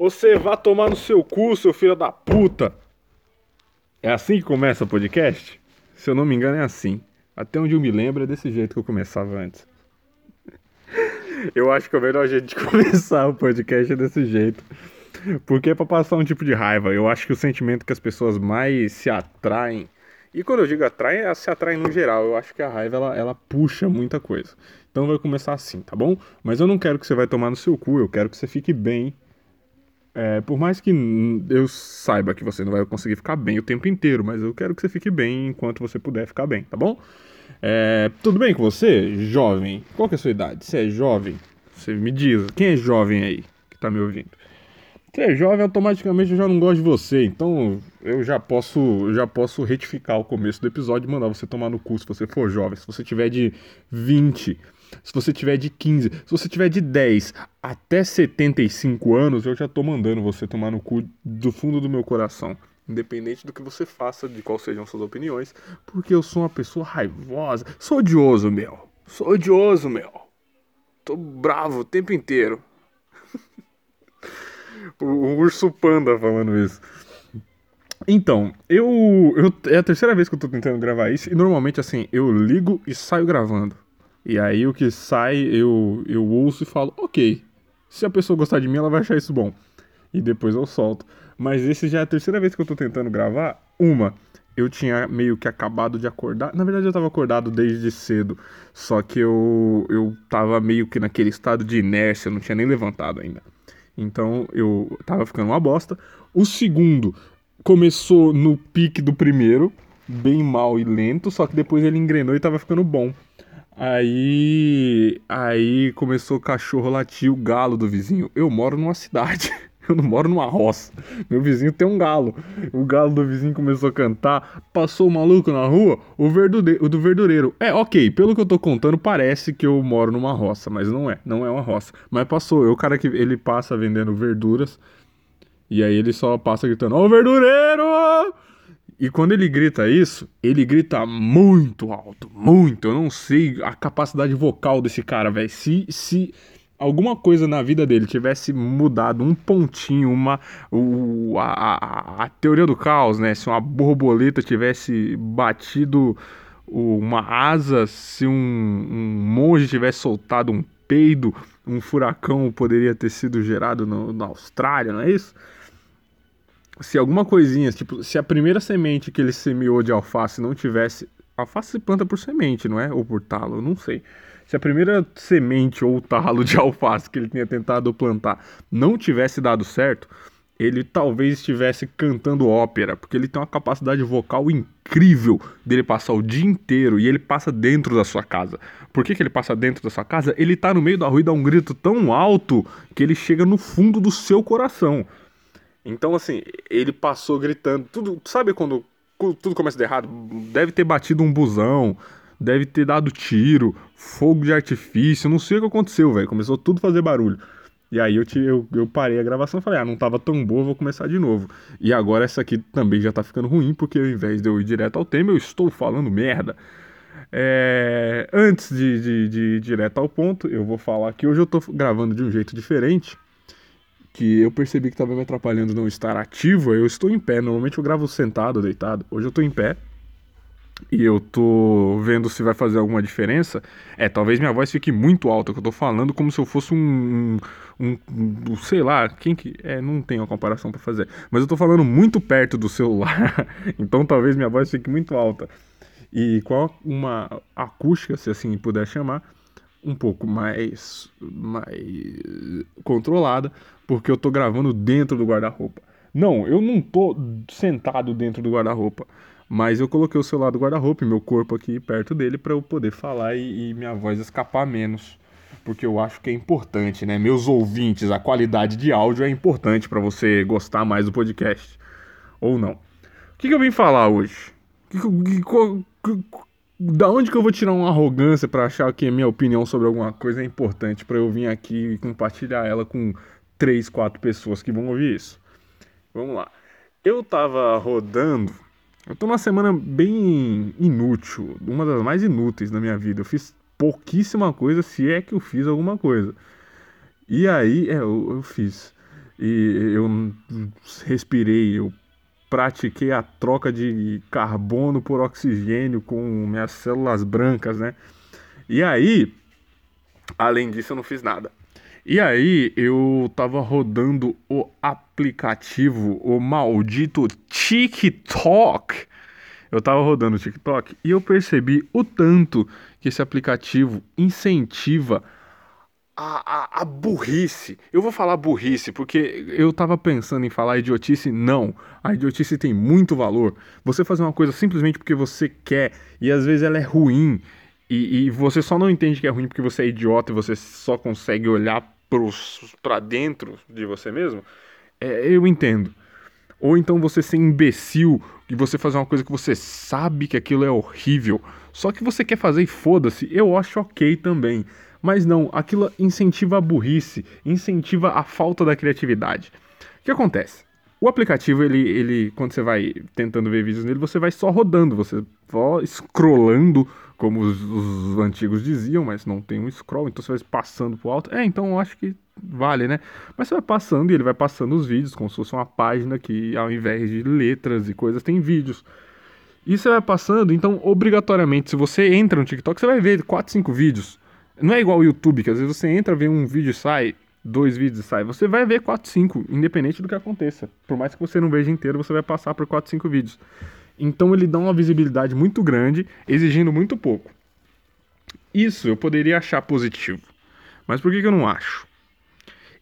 Você vá tomar no seu cu, seu filho da puta. É assim que começa o podcast? Se eu não me engano, é assim. Até onde eu me lembro, é desse jeito que eu começava antes. Eu acho que é o melhor jeito de começar o podcast é desse jeito. Porque é pra passar um tipo de raiva. Eu acho que o sentimento que as pessoas mais se atraem. E quando eu digo atraem, é se atraem no geral. Eu acho que a raiva ela, ela puxa muita coisa. Então vai começar assim, tá bom? Mas eu não quero que você vai tomar no seu cu, eu quero que você fique bem. É, por mais que eu saiba que você não vai conseguir ficar bem o tempo inteiro, mas eu quero que você fique bem enquanto você puder ficar bem, tá bom? É, tudo bem com você, jovem? Qual que é a sua idade? Você é jovem? Você me diz, quem é jovem aí que tá me ouvindo? Você é jovem, automaticamente eu já não gosto de você, então eu já posso, já posso retificar o começo do episódio e mandar você tomar no cu se você for jovem. Se você tiver de 20, se você tiver de 15, se você tiver de 10 até 75 anos, eu já tô mandando você tomar no cu do fundo do meu coração independente do que você faça, de quais sejam suas opiniões, porque eu sou uma pessoa raivosa, sou odioso, meu. Sou odioso, meu. Tô bravo o tempo inteiro. o, o, urso panda falando isso. Então, eu, eu. É a terceira vez que eu tô tentando gravar isso, e normalmente assim, eu ligo e saio gravando. E aí o que sai, eu, eu ouço e falo, ok. Se a pessoa gostar de mim, ela vai achar isso bom. E depois eu solto. Mas esse já é a terceira vez que eu tô tentando gravar. Uma, eu tinha meio que acabado de acordar. Na verdade, eu tava acordado desde cedo. Só que eu, eu tava meio que naquele estado de inércia, eu não tinha nem levantado ainda. Então eu tava ficando uma bosta. O segundo começou no pique do primeiro, bem mal e lento, só que depois ele engrenou e tava ficando bom. Aí, aí começou o cachorro latir o galo do vizinho. Eu moro numa cidade. Eu não moro numa roça. Meu vizinho tem um galo. O galo do vizinho começou a cantar. Passou o maluco na rua, o, verdure... o do verdureiro. É, ok, pelo que eu tô contando, parece que eu moro numa roça, mas não é. Não é uma roça. Mas passou. Eu, o cara que ele passa vendendo verduras. E aí ele só passa gritando: Ô verdureiro! E quando ele grita isso, ele grita muito alto, muito. Eu não sei a capacidade vocal desse cara, velho. Se, se alguma coisa na vida dele tivesse mudado um pontinho, uma o, a, a, a, teoria do caos, né? Se uma borboleta tivesse batido uma asa, se um, um monge tivesse soltado um peido, um furacão poderia ter sido gerado na Austrália, não é isso? Se alguma coisinha, tipo, se a primeira semente que ele semeou de alface não tivesse. Alface se planta por semente, não é? Ou por talo, eu não sei se a primeira semente ou talo de alface que ele tinha tentado plantar não tivesse dado certo, ele talvez estivesse cantando ópera, porque ele tem uma capacidade vocal incrível dele passar o dia inteiro e ele passa dentro da sua casa. Por que, que ele passa dentro da sua casa? Ele tá no meio da rua e dá um grito tão alto que ele chega no fundo do seu coração. Então, assim, ele passou gritando. Tudo, sabe quando tudo começa dar errado? Deve ter batido um busão, deve ter dado tiro, fogo de artifício, não sei o que aconteceu, velho. Começou tudo a fazer barulho. E aí eu, te, eu, eu parei a gravação e falei, ah, não tava tão boa, vou começar de novo. E agora essa aqui também já tá ficando ruim, porque ao invés de eu ir direto ao tema, eu estou falando merda. É... Antes de, de, de ir direto ao ponto, eu vou falar que hoje eu tô gravando de um jeito diferente. Que eu percebi que tava me atrapalhando não estar ativo. Eu estou em pé. Normalmente eu gravo sentado, deitado. Hoje eu tô em pé e eu tô vendo se vai fazer alguma diferença, é, talvez minha voz fique muito alta, que eu tô falando como se eu fosse um, um, um sei lá, quem que, é, não tem uma comparação para fazer, mas eu tô falando muito perto do celular, então talvez minha voz fique muito alta. E com uma acústica, se assim puder chamar, um pouco mais, mais controlada, porque eu tô gravando dentro do guarda-roupa. Não, eu não tô sentado dentro do guarda-roupa. Mas eu coloquei o celular do guarda-roupa e meu corpo aqui perto dele para eu poder falar e, e, minha voz escapar menos. Porque eu acho que é importante, né? Meus ouvintes, a qualidade de áudio é importante para você gostar mais do podcast. Ou não. O que, que eu vim falar hoje? Que, que, da onde que eu vou tirar uma arrogância para achar que a minha opinião sobre alguma coisa é importante para eu vir aqui e compartilhar ela com três, quatro pessoas que vão ouvir isso? Vamos lá. Eu tava rodando eu tô numa semana bem inútil, uma das mais inúteis da minha vida. Eu fiz pouquíssima coisa, se é que eu fiz alguma coisa. E aí, é, eu, eu fiz. e eu respirei, eu pratiquei a troca de carbono por oxigênio com minhas células brancas, né? E aí, além disso, eu não fiz nada. E aí, eu tava rodando o aplicativo, o maldito TikTok. Eu tava rodando o TikTok e eu percebi o tanto que esse aplicativo incentiva a, a, a, burrice. Eu vou falar burrice porque eu tava pensando em falar idiotice. Não. A idiotice tem muito valor. Você fazer uma coisa simplesmente porque você quer e às vezes ela é ruim e, e você só não entende que é ruim porque você é idiota e você só consegue olhar para dentro de você mesmo. É, eu entendo. Ou então você ser imbecil e você fazer uma coisa que você sabe que aquilo é horrível, só que você quer fazer e foda-se, eu acho ok também. Mas não, aquilo incentiva a burrice, incentiva a falta da criatividade. O que acontece? O aplicativo, ele, ele, quando você vai tentando ver vídeos nele, você vai só rodando, você vai scrollando, como os, os, antigos diziam, mas não tem um scroll, então você vai passando pro alto. É, então eu acho que vale, né? Mas você vai passando e ele vai passando os vídeos, como se fosse uma página que, ao invés de letras e coisas, tem vídeos. E você vai passando, então, obrigatoriamente, se você entra no TikTok, você vai ver 4, 5 vídeos. Não é igual o YouTube, que às vezes você entra, vê um vídeo e sai, dois vídeos e sai. Você vai ver 4, 5, independente do que aconteça. Por mais que você não veja inteiro, você vai passar por 4, 5 vídeos. Então ele dá uma visibilidade muito grande, exigindo muito pouco. Isso eu poderia achar positivo. Mas por que, que eu não acho?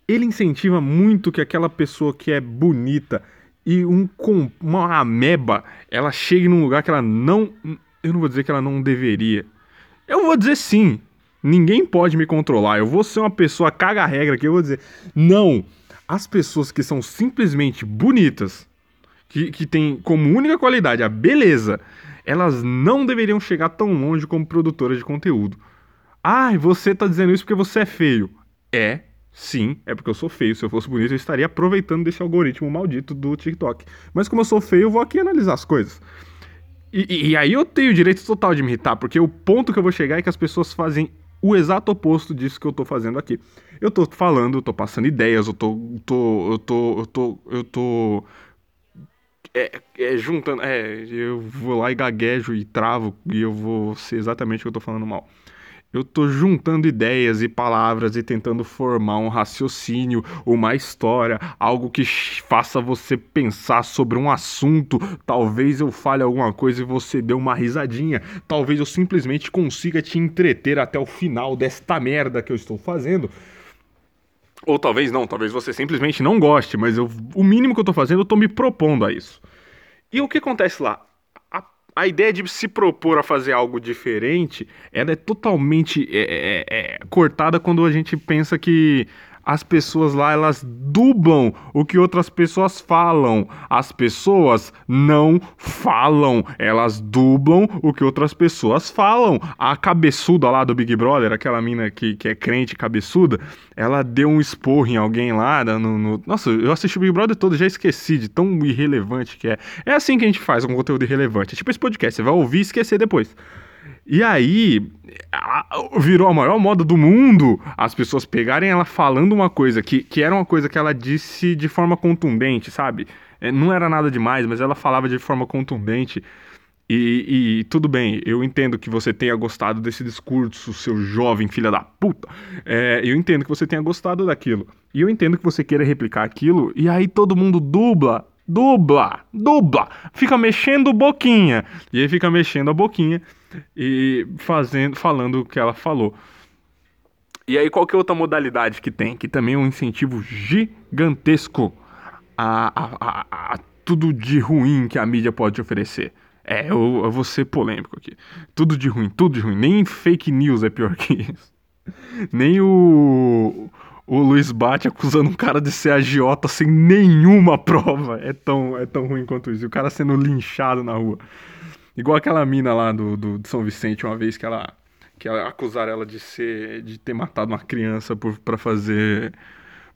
Ele incentiva muito que aquela pessoa que é bonita e um, uma ameba, ela chegue num lugar que ela não. Eu não vou dizer que ela não deveria. Eu vou dizer sim, Ninguém pode me controlar. Eu vou ser uma pessoa caga-regra que eu vou dizer. Não! As pessoas que são simplesmente bonitas, que, que têm como única qualidade a beleza, elas não deveriam chegar tão longe como produtoras de conteúdo. Ah, você tá dizendo isso porque você é feio. É, sim, é porque eu sou feio. Se eu fosse bonito, eu estaria aproveitando desse algoritmo maldito do TikTok. Mas como eu sou feio, eu vou aqui analisar as coisas. E, e, aí eu tenho o direito total de me irritar, porque o ponto que eu vou chegar é que as pessoas fazem o exato oposto disso que eu tô fazendo aqui. Eu tô falando, eu tô passando ideias, eu tô. tô eu tô. Eu tô. Eu tô. É, é, juntando. É, eu vou lá e gaguejo e travo e eu vou ser exatamente o que eu tô falando mal eu tô juntando ideias e palavras e tentando formar um raciocínio, uma história, algo que faça você pensar sobre um assunto. Talvez eu fale alguma coisa e você dê uma risadinha. Talvez eu simplesmente consiga te entreter até o final desta merda que eu estou fazendo. Ou talvez não, talvez você simplesmente não goste, mas eu, o mínimo que eu tô fazendo, eu tô me propondo a isso. E o que acontece lá? a ideia de se propor a fazer algo diferente, ela é totalmente é, é, é, cortada quando a gente pensa que as pessoas lá elas dublam o que outras pessoas falam. As pessoas não falam, elas dublam o que outras pessoas falam. A cabeçuda lá do Big Brother, aquela mina que, que é crente cabeçuda, ela deu um esporro em alguém lá no, no... Nossa, eu assisti o Big Brother todo, já esqueci de tão irrelevante que é. É assim que a gente faz um conteúdo irrelevante. É tipo esse podcast, você vai ouvir e esquecer depois. E aí, virou a maior moda do mundo as pessoas pegarem ela falando uma coisa que, que era uma coisa que ela disse de forma contundente, sabe? É, não era nada demais, mas ela falava de forma contundente. E, e, tudo bem, eu entendo que você tenha gostado desse discurso, seu jovem filha da puta. É, eu entendo que você tenha gostado daquilo. E eu entendo que você queira replicar aquilo, e aí todo mundo dubla dubla, dubla, fica mexendo boquinha. E aí fica mexendo a boquinha e fazendo, falando o que ela falou. E aí qual que é outra modalidade que tem? Que também é um incentivo gigantesco a, a, a, a tudo de ruim que a mídia pode oferecer. É, eu, eu vou ser polêmico aqui. Tudo de ruim, tudo de ruim. Nem fake news é pior que isso. Nem o, o Luiz Bate acusando um cara de ser agiota sem nenhuma prova. É tão, é tão ruim quanto isso. E o cara sendo linchado na rua. Igual aquela mina lá do, do, de São Vicente, uma vez que ela, que ela acusaram ela de ser de ter matado uma criança por, pra fazer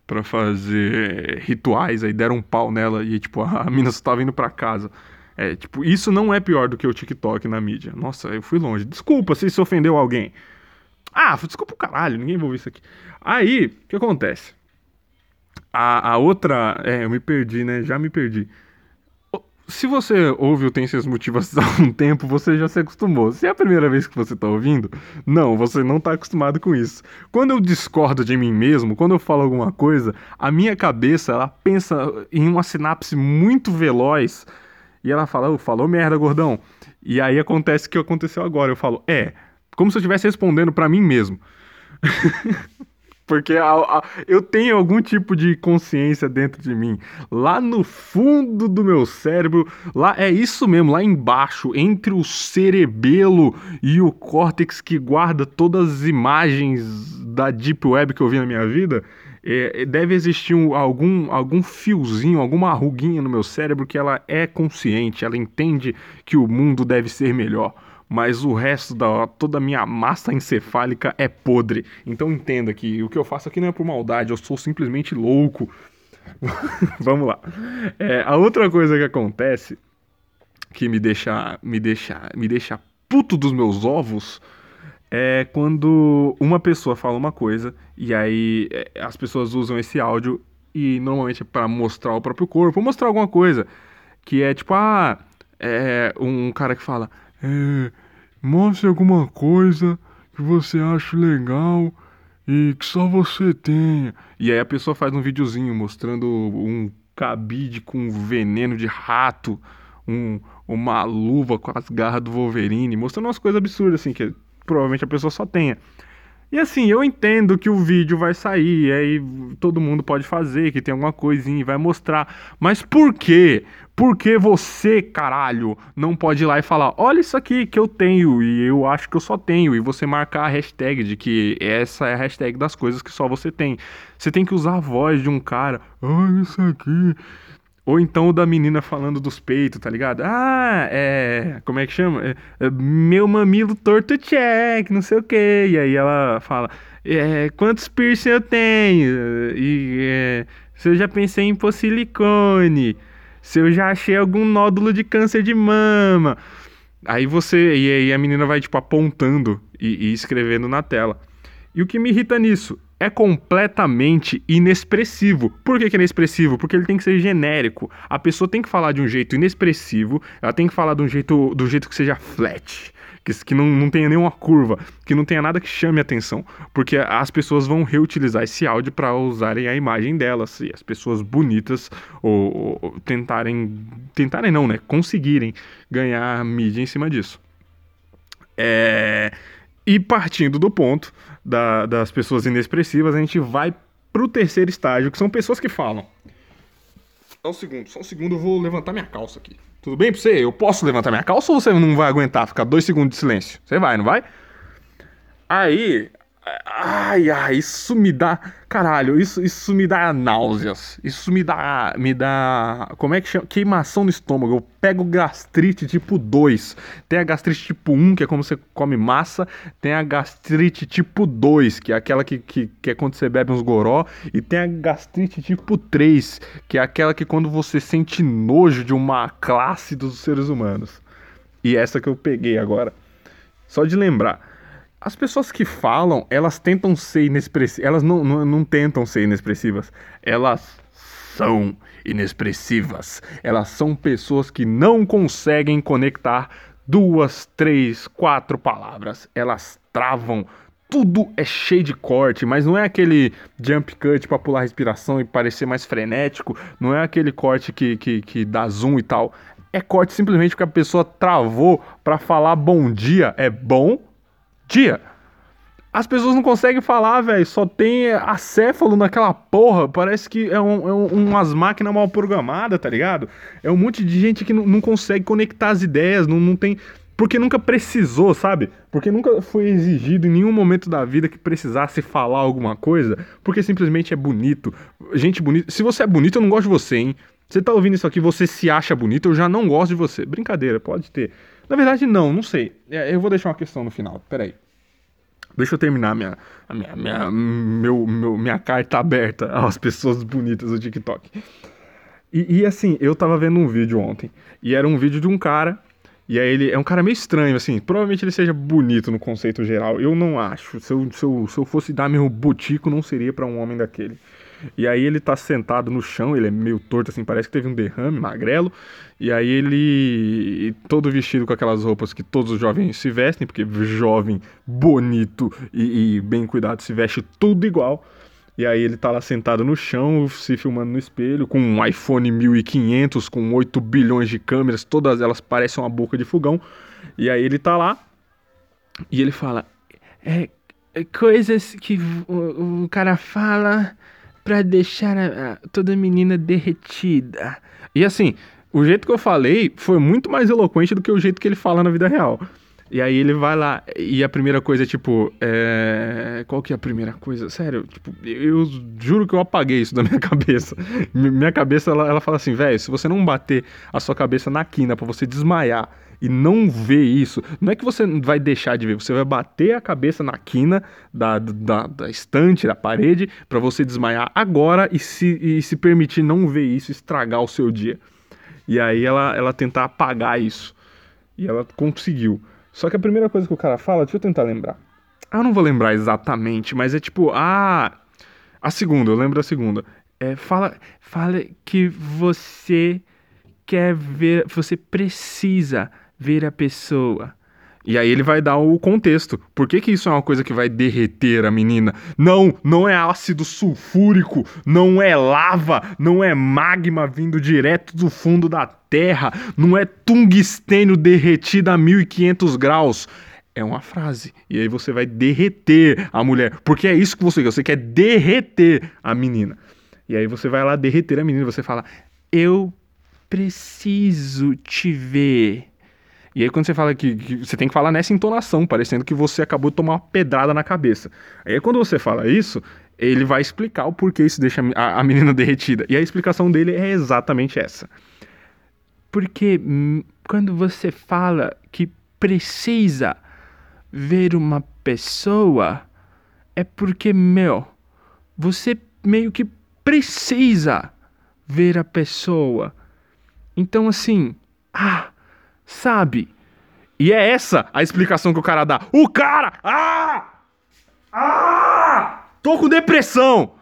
para fazer rituais, aí deram um pau nela e tipo a, a mina só tava indo para casa. É, tipo, isso não é pior do que o TikTok na mídia. Nossa, eu fui longe. Desculpa se isso ofendeu alguém. Ah, desculpa o caralho, ninguém vai isso aqui. Aí, o que acontece? A, a outra. É, eu me perdi, né? Já me perdi. Se você ouve o Tem Seus Motivos há um tempo, você já se acostumou. Se é a primeira vez que você está ouvindo, não, você não está acostumado com isso. Quando eu discordo de mim mesmo, quando eu falo alguma coisa, a minha cabeça, ela pensa em uma sinapse muito veloz e ela fala, oh, falou merda, gordão. E aí acontece o que aconteceu agora. Eu falo, é, como se eu estivesse respondendo para mim mesmo. Porque a, a, eu tenho algum tipo de consciência dentro de mim. Lá no fundo do meu cérebro, lá é isso mesmo, lá embaixo, entre o cerebelo e o córtex que guarda todas as imagens da Deep Web que eu vi na minha vida, é, deve existir um, algum, algum fiozinho, alguma ruguinha no meu cérebro que ela é consciente, ela entende que o mundo deve ser melhor mas o resto da toda a minha massa encefálica é podre. Então entenda que o que eu faço aqui não é por maldade, eu sou simplesmente louco. Vamos lá. É, a outra coisa que acontece que me deixa me deixa me deixa puto dos meus ovos é quando uma pessoa fala uma coisa e aí é, as pessoas usam esse áudio e normalmente é para mostrar o próprio corpo, mostrar alguma coisa que é tipo ah é um cara que fala é, mostre alguma coisa que você acha legal e que só você tenha. E aí a pessoa faz um videozinho mostrando um cabide com veneno de rato, um, uma luva com as garras do Wolverine, mostrando umas coisas absurdas assim que provavelmente a pessoa só tenha. E assim, eu entendo que o vídeo vai sair, aí todo mundo pode fazer, que tem alguma coisinha e vai mostrar. Mas por quê? Por que você, caralho, não pode ir lá e falar: olha isso aqui que eu tenho e eu acho que eu só tenho, e você marcar a hashtag de que essa é a hashtag das coisas que só você tem. Você tem que usar a voz de um cara: olha isso aqui. Ou então o da menina falando dos peitos, tá ligado? Ah, é. Como é que chama? É, é, meu mamilo torto check, não sei o quê. E aí ela fala: é, quantos piercing eu tenho? E é, se eu já pensei em pôr silicone? Se eu já achei algum nódulo de câncer de mama? Aí você. E aí a menina vai, tipo, apontando e, e escrevendo na tela. E o que me irrita nisso é completamente inexpressivo. Por que, que é inexpressivo? Porque ele tem que ser genérico. A pessoa tem que falar de um jeito inexpressivo, ela tem que falar de um jeito, do jeito que seja flat. Que, que não, não tenha nenhuma curva, que não tenha nada que chame atenção, porque as pessoas vão reutilizar esse áudio para usarem a imagem delas, e as pessoas bonitas ou, ou tentarem, tentarem não, né, conseguirem ganhar mídia em cima disso. É, e partindo do ponto da, das pessoas inexpressivas, a gente vai pro terceiro estágio, que são pessoas que falam. Só um segundo, só um segundo, eu vou levantar minha calça aqui. Tudo bem pra você? Eu posso levantar minha calça ou você não vai aguentar ficar dois segundos de silêncio? Você vai, não vai? Aí, Ai, ai, isso me dá. Caralho, isso, isso me dá náuseas. Isso me dá. Me dá. Como é que chama? Queimação no estômago. Eu pego gastrite tipo 2. Tem a gastrite tipo 1, que é como você come massa. Tem a gastrite tipo 2, que é aquela que, que, que é quando você bebe uns goró. E tem a gastrite tipo 3, que é aquela que quando você sente nojo de uma classe dos seres humanos. E essa que eu peguei agora. Só de lembrar. As pessoas que falam, elas tentam ser inexpressivas. Elas não, não, não tentam ser inexpressivas. Elas são inexpressivas. Elas são pessoas que não conseguem conectar duas, três, quatro palavras. Elas travam. Tudo é cheio de corte, mas não é aquele jump cut para pular a respiração e parecer mais frenético. Não é aquele corte que, que, que dá zoom e tal. É corte simplesmente porque a pessoa travou para falar bom dia. É bom dia. As pessoas não conseguem falar, velho. Só tem acéfalo naquela porra. Parece que é, um, é um, umas máquinas mal programadas, tá ligado? É um monte de gente que não, não consegue conectar as ideias, não, não tem. Porque nunca precisou, sabe? Porque nunca foi exigido em nenhum momento da vida que precisasse falar alguma coisa. Porque simplesmente é bonito. Gente bonita. Se você é bonito, eu não gosto de você, hein? Você tá ouvindo isso aqui, você se acha bonito, eu já não gosto de você. Brincadeira, pode ter. Na verdade, não, não sei. É, eu vou deixar uma questão no final. Peraí. Deixa eu terminar minha, minha, minha, meu, meu, minha carta aberta às pessoas bonitas do TikTok. E, e, assim, eu tava vendo um vídeo ontem. E era um vídeo de um cara. E aí ele é um cara meio estranho, assim. Provavelmente ele seja bonito no conceito geral. Eu não acho. Se eu, se eu, se eu fosse dar meu botico, não seria para um homem daquele. E aí ele tá sentado no chão, ele é meio torto assim, parece que teve um derrame, magrelo. E aí ele todo vestido com aquelas roupas que todos os jovens se vestem, porque jovem, bonito e, e bem cuidado se veste tudo igual. E aí ele tá lá sentado no chão, se filmando no espelho, com um iPhone 1500 com 8 bilhões de câmeras, todas elas parecem uma boca de fogão. E aí ele tá lá e ele fala: é, é coisas que o, o, cara fala pra deixar a, a, toda menina derretida. E assim, o jeito que eu falei foi muito mais eloquente do que o jeito que ele fala na vida real. E aí ele vai lá e a primeira coisa é tipo. É... Qual que é a primeira coisa? Sério, tipo, eu juro que eu apaguei isso da minha cabeça. Minha cabeça ela, ela fala assim, velho, se você não bater a sua cabeça na quina para você desmaiar e não ver isso, não é que você vai deixar de ver, você vai bater a cabeça na quina da, da, da estante, da parede, para você desmaiar agora e se, e se permitir não ver isso, estragar o seu dia. E aí ela, ela tentar apagar isso. E ela conseguiu. Só que a primeira coisa que o cara fala, deixa eu tentar lembrar. Ah, eu não vou lembrar exatamente, mas é tipo, ah, a segunda, eu lembro a segunda. É, fala, fala que você quer ver, você precisa ver a pessoa. E aí ele vai dar o contexto. Por que, que isso é uma coisa que vai derreter a menina? Não, não é ácido sulfúrico, não é lava, não é magma vindo direto do fundo da terra, não é tungstênio derretido a 1500 graus. É uma frase. E aí você vai derreter a mulher. Porque é isso que você quer. Você quer derreter a menina. E aí você vai lá derreter a menina. Você fala: Eu preciso te ver. E aí quando você fala que, que, você tem que falar nessa entonação, parecendo que você acabou de tomar uma pedrada na cabeça. Aí quando você fala isso, ele vai explicar o porquê isso deixa a, a menina derretida. E a explicação dele é exatamente essa. Porque hum, quando você fala que precisa ver uma pessoa, é porque, meu, você meio que precisa ver a pessoa. Então, assim, ah, sabe? E é essa a explicação que o cara dá. O cara! Ah! Ah! Tô com depressão!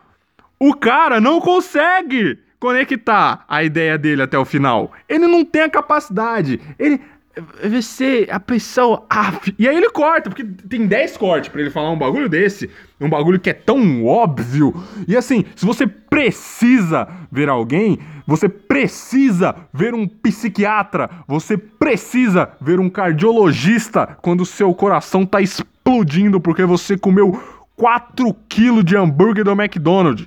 O cara não consegue conectar a ideia dele até o final. Ele não tem a capacidade. Ele. Você, a pessoa. Ah, e aí ele corta, porque tem 10 cortes para ele falar um bagulho desse. Um bagulho que é tão óbvio. E assim, se você precisa ver alguém, você precisa ver um psiquiatra, você precisa ver um cardiologista quando seu coração tá explodindo porque você comeu 4 quilos de hambúrguer do McDonald's.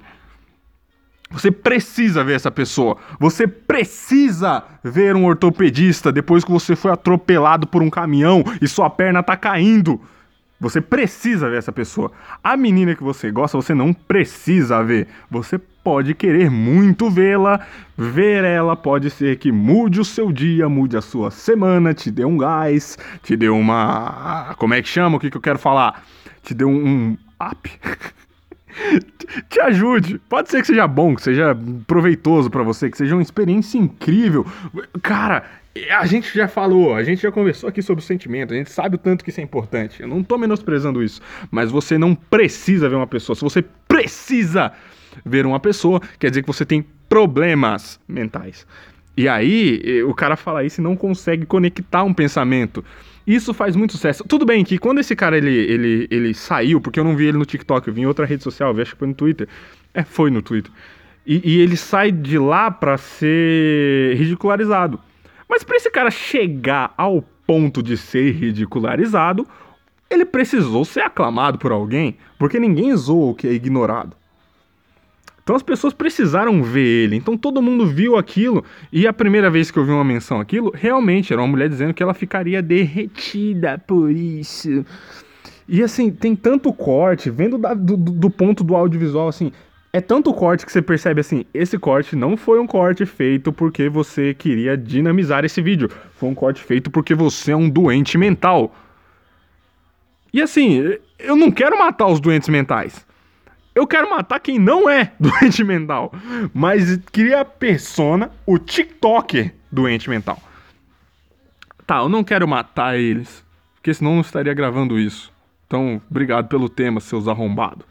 Você precisa ver essa pessoa. Você precisa ver um ortopedista depois que você foi atropelado por um caminhão e sua perna tá caindo. Você precisa ver essa pessoa. A menina que você gosta, você não precisa ver. Você pode querer muito vê-la. Ver ela pode ser que mude o seu dia, mude a sua semana, te dê um gás, te dê uma. Como é que chama? O que, que eu quero falar? Te dê um, um up. te ajude. Pode ser que seja bom, que seja proveitoso para você, que seja uma experiência incrível. Cara, a gente já falou, a gente já conversou aqui sobre o sentimento, a gente sabe o tanto que isso é importante. Eu não tô menosprezando isso, mas você não precisa ver uma pessoa. Se você precisa ver uma pessoa, quer dizer que você tem problemas mentais. E aí, o cara fala isso e não consegue conectar um pensamento. Isso faz muito sucesso. Tudo bem que quando esse cara ele, ele, ele saiu, porque eu não vi ele no TikTok, eu vi em outra rede social, acho que foi no Twitter. É, foi no Twitter. E, e ele sai de lá pra ser ridicularizado. Mas para esse cara chegar ao ponto de ser ridicularizado, ele precisou ser aclamado por alguém, porque ninguém zoa o que é ignorado. Então as pessoas precisaram ver ele. Então todo mundo viu aquilo. E a primeira vez que eu vi uma menção aquilo, realmente era uma mulher dizendo que ela ficaria derretida por isso. E assim, tem tanto corte, vendo da, do, do ponto do audiovisual, assim, é tanto corte que você percebe assim, esse corte não foi um corte feito porque você queria dinamizar esse vídeo. Foi um corte feito porque você é um doente mental. E assim, eu não quero matar os doentes mentais. Eu quero matar quem não é doente mental, mas queria a persona, o TikToker doente mental. Tá, eu não quero matar eles, porque senão não estaria gravando isso. Então, obrigado pelo tema, seus arrombados.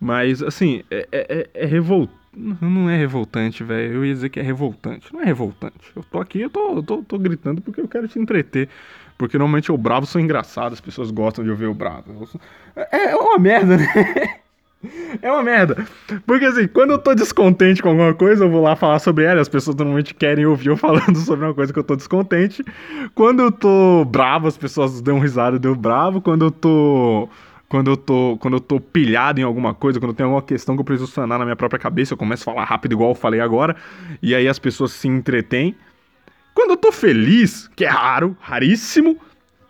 Mas, assim, é, é, é revoltante. Não é revoltante, velho. Eu ia dizer que é revoltante. Não é revoltante. Eu tô aqui, eu tô, eu tô, tô gritando porque eu quero te entreter. Porque normalmente o bravo são engraçados, as pessoas gostam de ouvir o bravo. É, é uma merda, né? É uma merda. Porque assim, quando eu tô descontente com alguma coisa, eu vou lá falar sobre ela. As pessoas normalmente querem ouvir eu falando sobre uma coisa que eu tô descontente. Quando eu tô bravo, as pessoas dão risada, deu bravo. Quando eu tô. Quando eu tô. Quando eu tô pilhado em alguma coisa, quando tenho alguma questão que eu preciso sanar na minha própria cabeça, eu começo a falar rápido, igual eu falei agora. E aí as pessoas se entretêm. Quando eu tô feliz, que é raro, raríssimo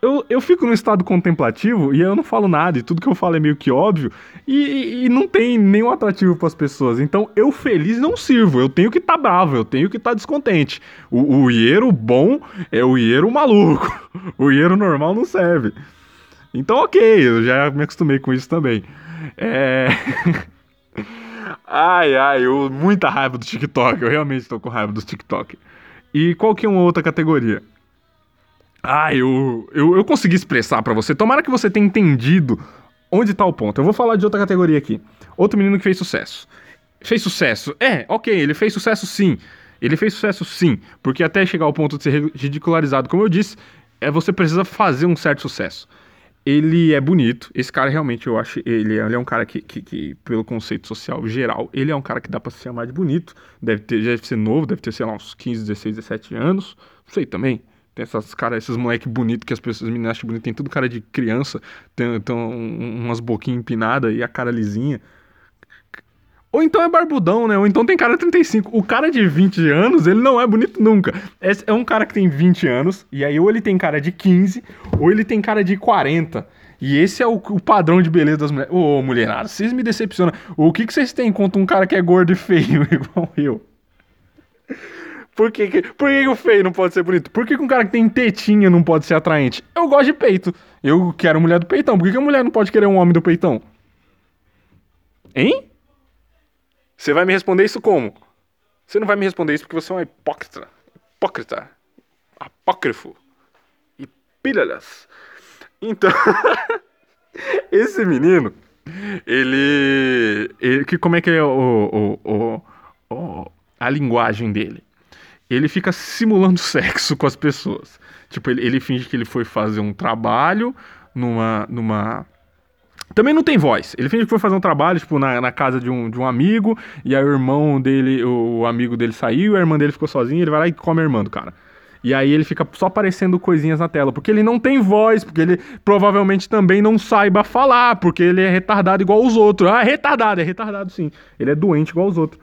eu, eu fico num estado contemplativo e eu não falo nada, e tudo que eu falo é meio que óbvio, e, e não tem nenhum atrativo para as pessoas. Então eu feliz não sirvo, eu tenho que estar tá bravo, eu tenho que estar tá descontente. O, o Iero bom é o Iero maluco, o Iero normal não serve. Então, ok, eu já me acostumei com isso também. É. ai, ai, eu, muita raiva do TikTok, eu realmente estou com raiva do TikTok. E qual que é uma outra categoria? Ah, eu, eu, eu consegui expressar para você. Tomara que você tenha entendido onde tá o ponto. Eu vou falar de outra categoria aqui. Outro menino que fez sucesso. Fez sucesso? É, ok, ele fez sucesso sim. Ele fez sucesso sim, porque até chegar ao ponto de ser ridicularizado, como eu disse, é você precisa fazer um certo sucesso. Ele é bonito, esse cara realmente eu acho, ele, ele é um cara que, que, que, pelo conceito social geral, ele é um cara que dá pra se chamar de bonito, deve, ter, deve ser novo, deve ter, sei lá, uns 15, 16, 17 anos, não sei também, tem essas caras, esses moleque bonito que as pessoas, as meninas acham bonito, tem tudo cara de criança, tem, tem umas boquinhas empinadas e a cara lisinha. Ou então é barbudão, né? Ou então tem cara de 35. O cara de 20 anos, ele não é bonito nunca. É, é um cara que tem 20 anos, e aí ou ele tem cara de 15, ou ele tem cara de 40. E esse é o, o padrão de beleza das mulheres. Ô, oh, mulherada, vocês me decepcionam. O que, que vocês têm contra um cara que é gordo e feio, igual eu? Por que, que, por que, que o feio não pode ser bonito? Por que, que um cara que tem tetinha não pode ser atraente? Eu gosto de peito. Eu quero mulher do peitão. Por que, que a mulher não pode querer um homem do peitão? Hein? Você vai me responder isso como? Você não vai me responder isso porque você é um hipócrita. Hipócrita. Apócrifo. E pilhas. Então, esse menino, ele, ele. que, como é que é o, o, o, o a linguagem dele? Ele fica simulando sexo com as pessoas. Tipo, ele, ele finge que ele foi fazer um trabalho numa. numa. Também não tem voz. Ele finge que foi fazer um trabalho, tipo, na, na casa de um, de um amigo, e aí o irmão dele, o, amigo dele saiu, a irmã dele ficou sozinha, ele vai lá e come a irmã do cara. E aí ele fica só aparecendo coisinhas na tela, porque ele não tem voz, porque ele provavelmente também não saiba falar, porque ele é retardado igual os outros. Ah, é retardado, é retardado sim. Ele é doente igual os outros.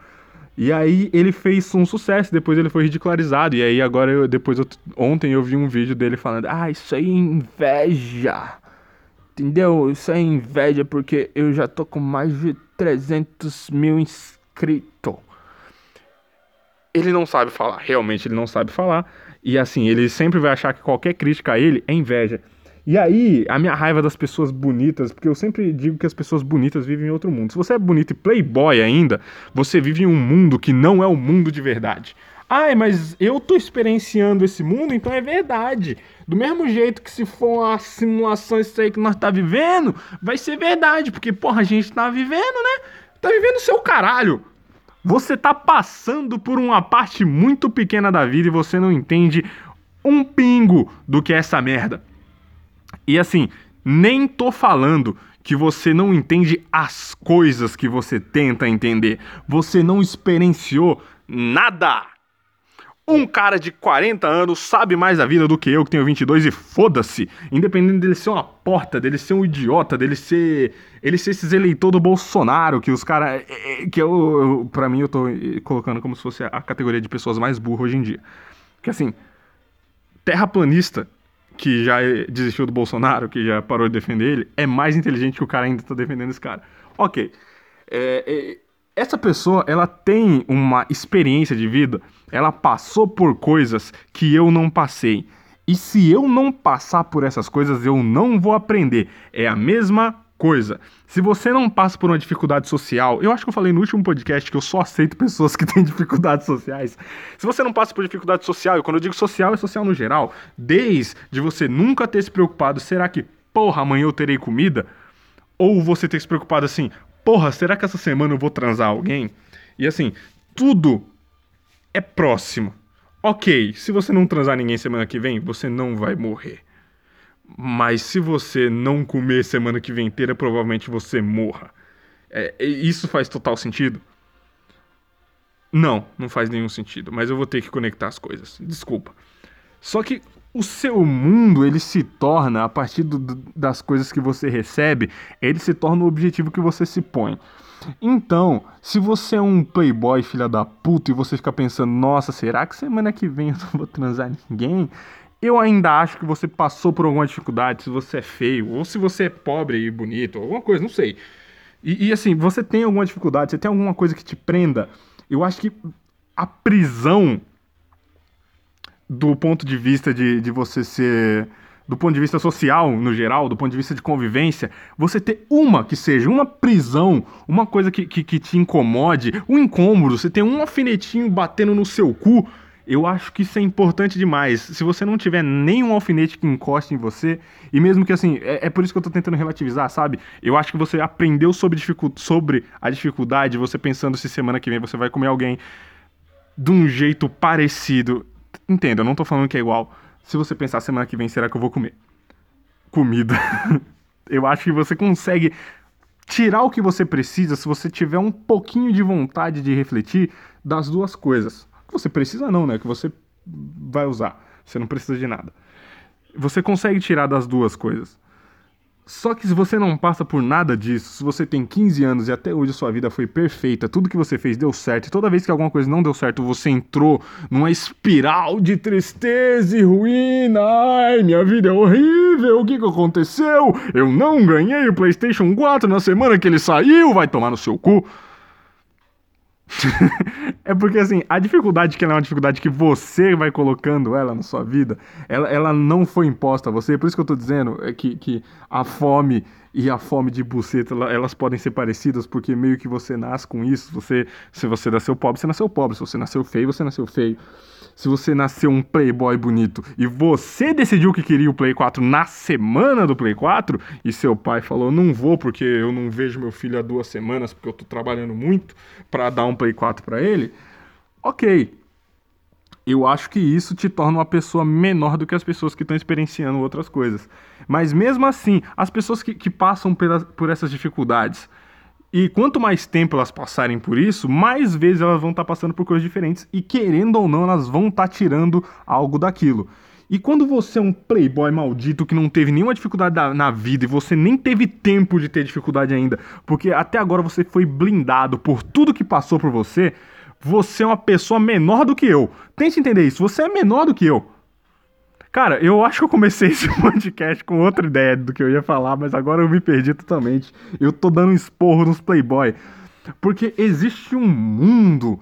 E aí ele fez um sucesso, depois ele foi ridicularizado. E aí agora, eu, depois eu, ontem eu vi um vídeo dele falando, ah, isso aí é inveja. Entendeu? Isso é inveja porque eu já tô com mais de 300 mil inscritos. Ele não sabe falar, realmente ele não sabe falar. E assim, ele sempre vai achar que qualquer crítica a ele é inveja. E aí, a minha raiva das pessoas bonitas, porque eu sempre digo que as pessoas bonitas vivem em outro mundo. Se você é bonito e playboy ainda, você vive em um mundo que não é o mundo de verdade. Ai, mas eu tô experienciando esse mundo, então é verdade. Do mesmo jeito que se for uma simulação isso aí que nós tá vivendo, vai ser verdade, porque porra, a gente tá vivendo, né? Tá vivendo o seu caralho. Você tá passando por uma parte muito pequena da vida e você não entende um pingo do que é essa merda. E assim, nem tô falando que você não entende as coisas que você tenta entender. Você não experienciou nada. Um cara de 40 anos sabe mais da vida do que eu, que tenho 22, e foda-se. Independente dele ser uma porta, dele ser um idiota, dele ser. Ele ser esses eleitor do Bolsonaro, que os caras. É, é, que eu, eu. Pra mim, eu tô colocando como se fosse a categoria de pessoas mais burras hoje em dia. Que assim. Terraplanista que já desistiu do Bolsonaro, que já parou de defender ele, é mais inteligente que o cara ainda tá defendendo esse cara. Ok. É, é, essa pessoa, ela tem uma experiência de vida, ela passou por coisas que eu não passei. E se eu não passar por essas coisas, eu não vou aprender. É a mesma coisa. Se você não passa por uma dificuldade social, eu acho que eu falei no último podcast que eu só aceito pessoas que têm dificuldades sociais. Se você não passa por dificuldade social, e quando eu digo social, é social no geral, desde você nunca ter se preocupado, será que, porra, amanhã eu terei comida? Ou você ter se preocupado assim, porra, será que essa semana eu vou transar alguém? E assim, tudo é próximo. Ok, se você não transar ninguém semana que vem, você não vai morrer. Mas se você não comer semana que vem inteira, provavelmente você morra. É, isso faz total sentido? Não, não faz nenhum sentido. Mas eu vou ter que conectar as coisas. Desculpa. Só que o seu mundo ele se torna a partir do, das coisas que você recebe, ele se torna o objetivo que você se põe. Então, se você é um playboy filha da puta e você fica pensando, nossa, será que semana que vem eu não vou transar ninguém? Eu ainda acho que você passou por alguma dificuldade, se você é feio, ou se você é pobre e bonito, alguma coisa, não sei. E, e assim, você tem alguma dificuldade, você tem alguma coisa que te prenda, eu acho que a prisão do ponto de vista de, de você ser. Do ponto de vista social, no geral, do ponto de vista de convivência, você ter uma que seja, uma prisão, uma coisa que, que, que te incomode, um incômodo, você ter um alfinetinho batendo no seu cu, eu acho que isso é importante demais. Se você não tiver nenhum alfinete que encoste em você, e mesmo que assim, é, é por isso que eu tô tentando relativizar, sabe? Eu acho que você aprendeu sobre, dificu sobre a dificuldade, você pensando se semana que vem você vai comer alguém de um jeito parecido. Entenda, eu não tô falando que é igual. Se você pensar semana que vem, será que eu vou comer? Comida. eu acho que você consegue tirar o que você precisa se você tiver um pouquinho de vontade de refletir das duas coisas. Que você precisa não, né? Que você vai usar. Você não precisa de nada. Você consegue tirar das duas coisas. Só que se você não passa por nada disso, se você tem 15 anos e até hoje a sua vida foi perfeita, tudo que você fez deu certo, e toda vez que alguma coisa não deu certo, você entrou numa espiral de tristeza e ruína. Ai, minha vida é horrível, o que, que aconteceu? Eu não ganhei o PlayStation 4 na semana que ele saiu, vai tomar no seu cu. é porque assim, a dificuldade que ela é uma dificuldade que você vai colocando ela na sua vida, ela, ela não foi imposta a você. Por isso que eu tô dizendo é que, que a fome e a fome de buceta, elas podem ser parecidas, porque meio que você nasce com isso. Você, se você nasceu pobre, você nasceu pobre. Se você nasceu feio, você nasceu feio se você nasceu um Playboy bonito e você decidiu que queria o Play 4 na semana do Play 4 e seu pai falou: não vou porque eu não vejo meu filho há duas semanas porque eu tô trabalhando muito para dar um Play 4 para ele, ok. Eu acho que isso te torna uma pessoa menor do que as pessoas que estão experienciando outras coisas. Mas mesmo assim, as pessoas que, que passam pela, por essas dificuldades, e quanto mais tempo elas passarem por isso, mais vezes elas vão estar tá passando por coisas diferentes e querendo ou não, elas vão estar tá tirando algo daquilo. E quando você é um playboy maldito que não teve nenhuma dificuldade na vida e você nem teve tempo de ter dificuldade ainda, porque até agora você foi blindado por tudo que passou por você, você é uma pessoa menor do que eu. Tente entender isso, você é menor do que eu. Cara, eu acho que eu comecei esse podcast com outra ideia do que eu ia falar, mas agora eu me perdi totalmente. Eu tô dando um esporro nos Playboy. Porque existe um mundo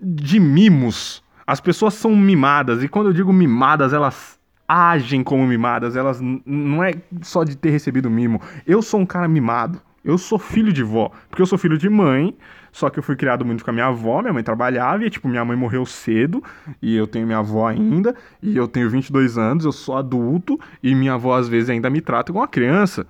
de mimos. As pessoas são mimadas, e quando eu digo mimadas, elas agem como mimadas, elas não é só de ter recebido mimo. Eu sou um cara mimado. Eu sou filho de vó, porque eu sou filho de mãe, só que eu fui criado muito com a minha avó, minha mãe trabalhava e, tipo, minha mãe morreu cedo e eu tenho minha avó ainda, e eu tenho 22 anos, eu sou adulto e minha avó às vezes ainda me trata igual uma criança.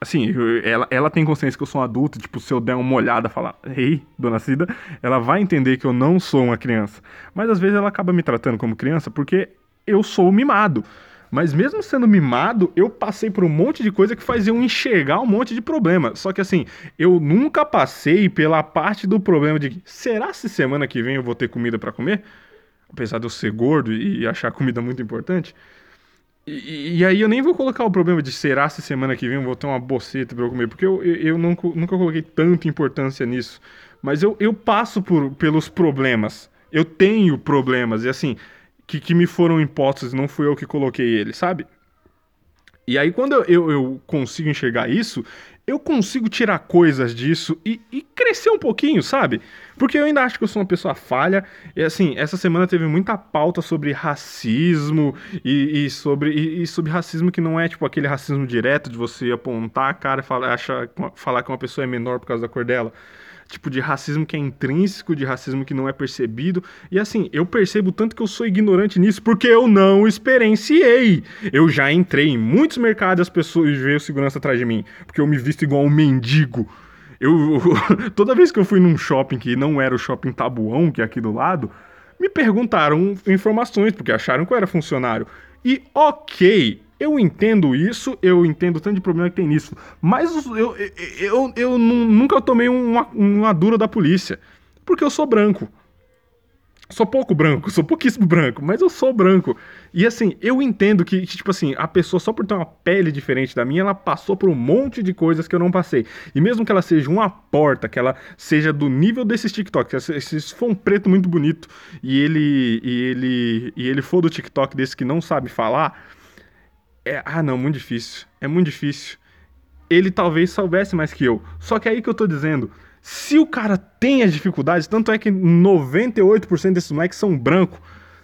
Assim, ela, ela tem consciência que eu sou um adulto, tipo, se eu der uma olhada e falar, ei, dona Cida, ela vai entender que eu não sou uma criança. Mas às vezes ela acaba me tratando como criança porque eu sou mimado. Mas mesmo sendo mimado, eu passei por um monte de coisa que fazia eu enxergar um monte de problema. Só que assim, eu nunca passei pela parte do problema de será se semana que vem eu vou ter comida para comer? Apesar de eu ser gordo e achar comida muito importante. E, e, aí eu nem vou colocar o problema de será se semana que vem eu vou ter uma boceta para eu comer, porque eu, eu, eu nunca, nunca coloquei tanta importância nisso. Mas eu, eu passo por, pelos problemas. Eu tenho problemas. E assim, que, que me foram impostos, não fui eu que coloquei ele, sabe? E aí, quando eu, eu, eu, consigo enxergar isso, eu consigo tirar coisas disso e, e, crescer um pouquinho, sabe? Porque eu ainda acho que eu sou uma pessoa falha. E assim, essa semana teve muita pauta sobre racismo e, e sobre, e, e, sobre racismo que não é tipo aquele racismo direto de você apontar a cara e falar, achar, falar que uma pessoa é menor por causa da cor dela tipo de racismo que é intrínseco, de racismo que não é percebido. E assim, eu percebo tanto que eu sou ignorante nisso porque eu não experienciei. Eu já entrei em muitos mercados as pessoas veem segurança atrás de mim, porque eu me visto igual um mendigo. Eu, toda vez que eu fui num shopping que não era o shopping Tabuão, que é aqui do lado, me perguntaram informações, porque acharam que eu era funcionário. E ok, eu entendo isso, eu entendo tanto de problema que tem nisso. Mas eu, eu, eu, eu nunca tomei uma, uma dura da polícia. Porque eu sou branco. Sou pouco branco, sou pouquíssimo branco, mas eu sou branco. E assim, eu entendo que, tipo assim, a pessoa só por ter uma pele diferente da minha, ela passou por um monte de coisas que eu não passei. E mesmo que ela seja uma porta, que ela seja do nível desses TikTok, se for um preto muito bonito e ele e ele e ele for do TikTok desse que não sabe falar, é, ah, não, muito difícil. É muito difícil. Ele talvez soubesse mais que eu. Só que é aí que eu tô dizendo, se o cara tem as dificuldades, tanto é que 98% desses moleques são brancos.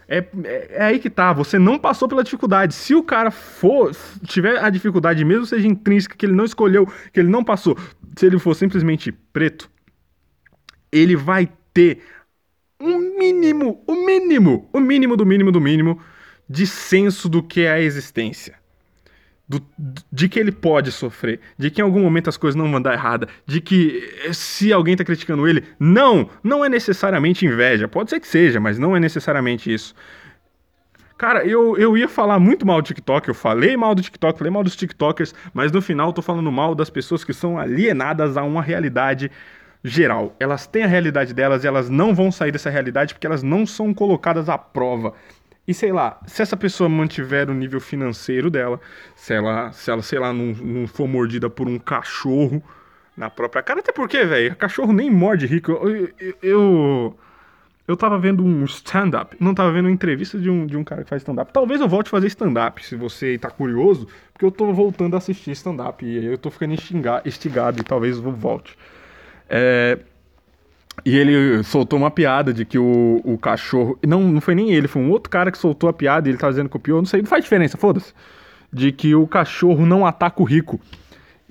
É, é, é, aí que tá, você não passou pela dificuldade. Se o cara for, tiver a dificuldade, mesmo seja intrínseca, que ele não escolheu, que ele não passou, se ele for simplesmente preto, ele vai ter um mínimo, o um mínimo, o mínimo do mínimo do mínimo de senso do que é a existência do, de que ele pode sofrer, de que em algum momento as coisas não vão dar errada, de que eh, se alguém está criticando ele, não, não é necessariamente inveja, pode ser que seja, mas não é necessariamente isso. Cara, eu, eu ia falar muito mal do TikTok, eu falei mal do TikTok, falei mal dos TikTokers, mas no final eu tô falando mal das pessoas que são alienadas a uma realidade geral. Elas têm a realidade delas e elas não vão sair dessa realidade porque elas não são colocadas à prova. E sei lá, se essa pessoa mantiver o nível financeiro dela, se ela, se ela sei lá, não, não for mordida por um cachorro na própria cara, até porque, velho, cachorro nem morde rico. Eu, eu, eu, tava vendo um stand-up, não tava vendo uma entrevista de um, de um cara que faz stand-up. Talvez eu volte a fazer stand-up, se você tá curioso, porque eu tô voltando a assistir stand-up e eu tô ficando instigado e talvez eu volte. É, e ele soltou uma piada de que o, o cachorro. Não, não foi nem ele, foi um outro cara que soltou a piada e ele tá dizendo que copiou. Não sei, não faz diferença, foda-se. De que o cachorro não ataca o rico.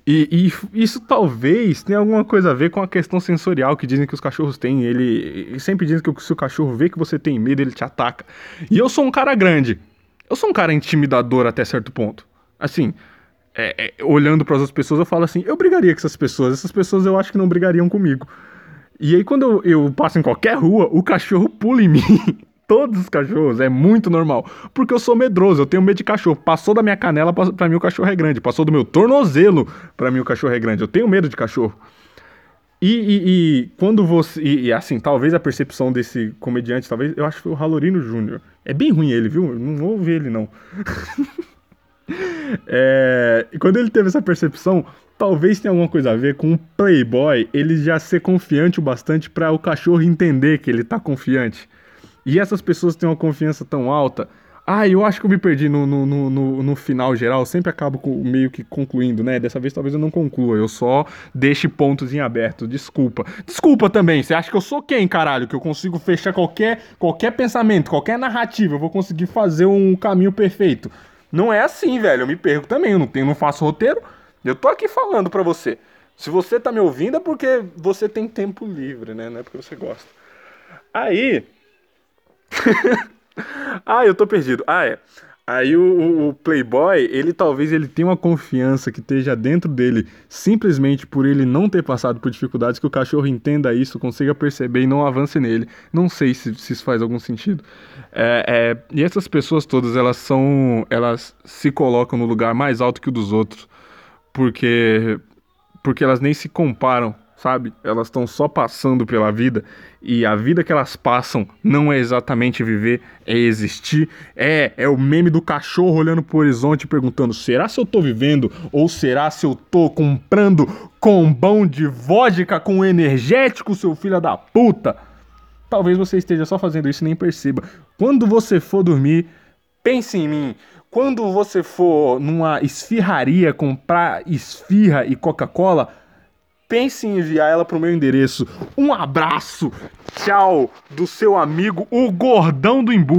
E, e, isso talvez tenha alguma coisa a ver com a questão sensorial que dizem que os cachorros têm. Ele, sempre dizem que se o cachorro vê que você tem medo, ele te ataca. E eu sou um cara grande. Eu sou um cara intimidador até certo ponto. Assim, é, é, olhando para as outras pessoas, eu falo assim: eu brigaria com essas pessoas. Essas pessoas eu acho que não brigariam comigo. E aí, quando eu, eu passo em qualquer rua, o cachorro pula em mim. Todos os cachorros, é muito normal. Porque eu sou medroso, eu tenho medo de cachorro. Passou da minha canela, pra mim o cachorro é grande. Passou do meu tornozelo, pra mim o cachorro é grande. Eu tenho medo de cachorro. E, e, e quando você. E, e, assim, talvez a percepção desse comediante, talvez. Eu acho que foi o Halorino Júnior. É bem ruim ele, viu? Eu não ouvi ele, não. é, e quando ele teve essa percepção, talvez tenha alguma coisa a ver com o Playboy ele já ser confiante o bastante para o cachorro entender que ele tá confiante. E essas pessoas têm uma confiança tão alta. Ah, eu acho que eu me perdi no, no, no, no final geral. Eu sempre acabo com, meio que concluindo, né? Dessa vez talvez eu não conclua. Eu só deixe pontos em aberto. Desculpa. Desculpa também. Você acha que eu sou quem, caralho? Que eu consigo fechar qualquer, qualquer pensamento, qualquer narrativa. Eu vou conseguir fazer um caminho perfeito. Não é assim, velho. Eu me perco também. Eu não, tenho, não faço roteiro. Eu tô aqui falando pra você. Se você tá me ouvindo é porque você tem tempo livre, né? Não é porque você gosta. Aí. ah, eu tô perdido. Ah, é. Aí o, o, Playboy, ele talvez ele tenha uma confiança que esteja dentro dele, simplesmente por ele não ter passado por dificuldades, que o cachorro entenda isso, consiga perceber e não avance nele. Não sei se, se isso faz algum sentido. É, é, e essas pessoas todas, elas são. Elas se colocam no lugar mais alto que o dos outros porque porque elas nem se comparam, sabe? Elas estão só passando pela vida e a vida que elas passam não é exatamente viver, é existir. É, é o meme do cachorro olhando pro horizonte perguntando: será se eu tô vivendo ou será se eu tô comprando combão de vodka com energético, seu filho da puta? Talvez você esteja só fazendo isso e nem perceba. Quando você for dormir, pense em mim. Quando você for numa esfirraria comprar esfirra e Coca-Cola, pense em enviar ela para o meu endereço. Um abraço, tchau, do seu amigo, o gordão do Imbu.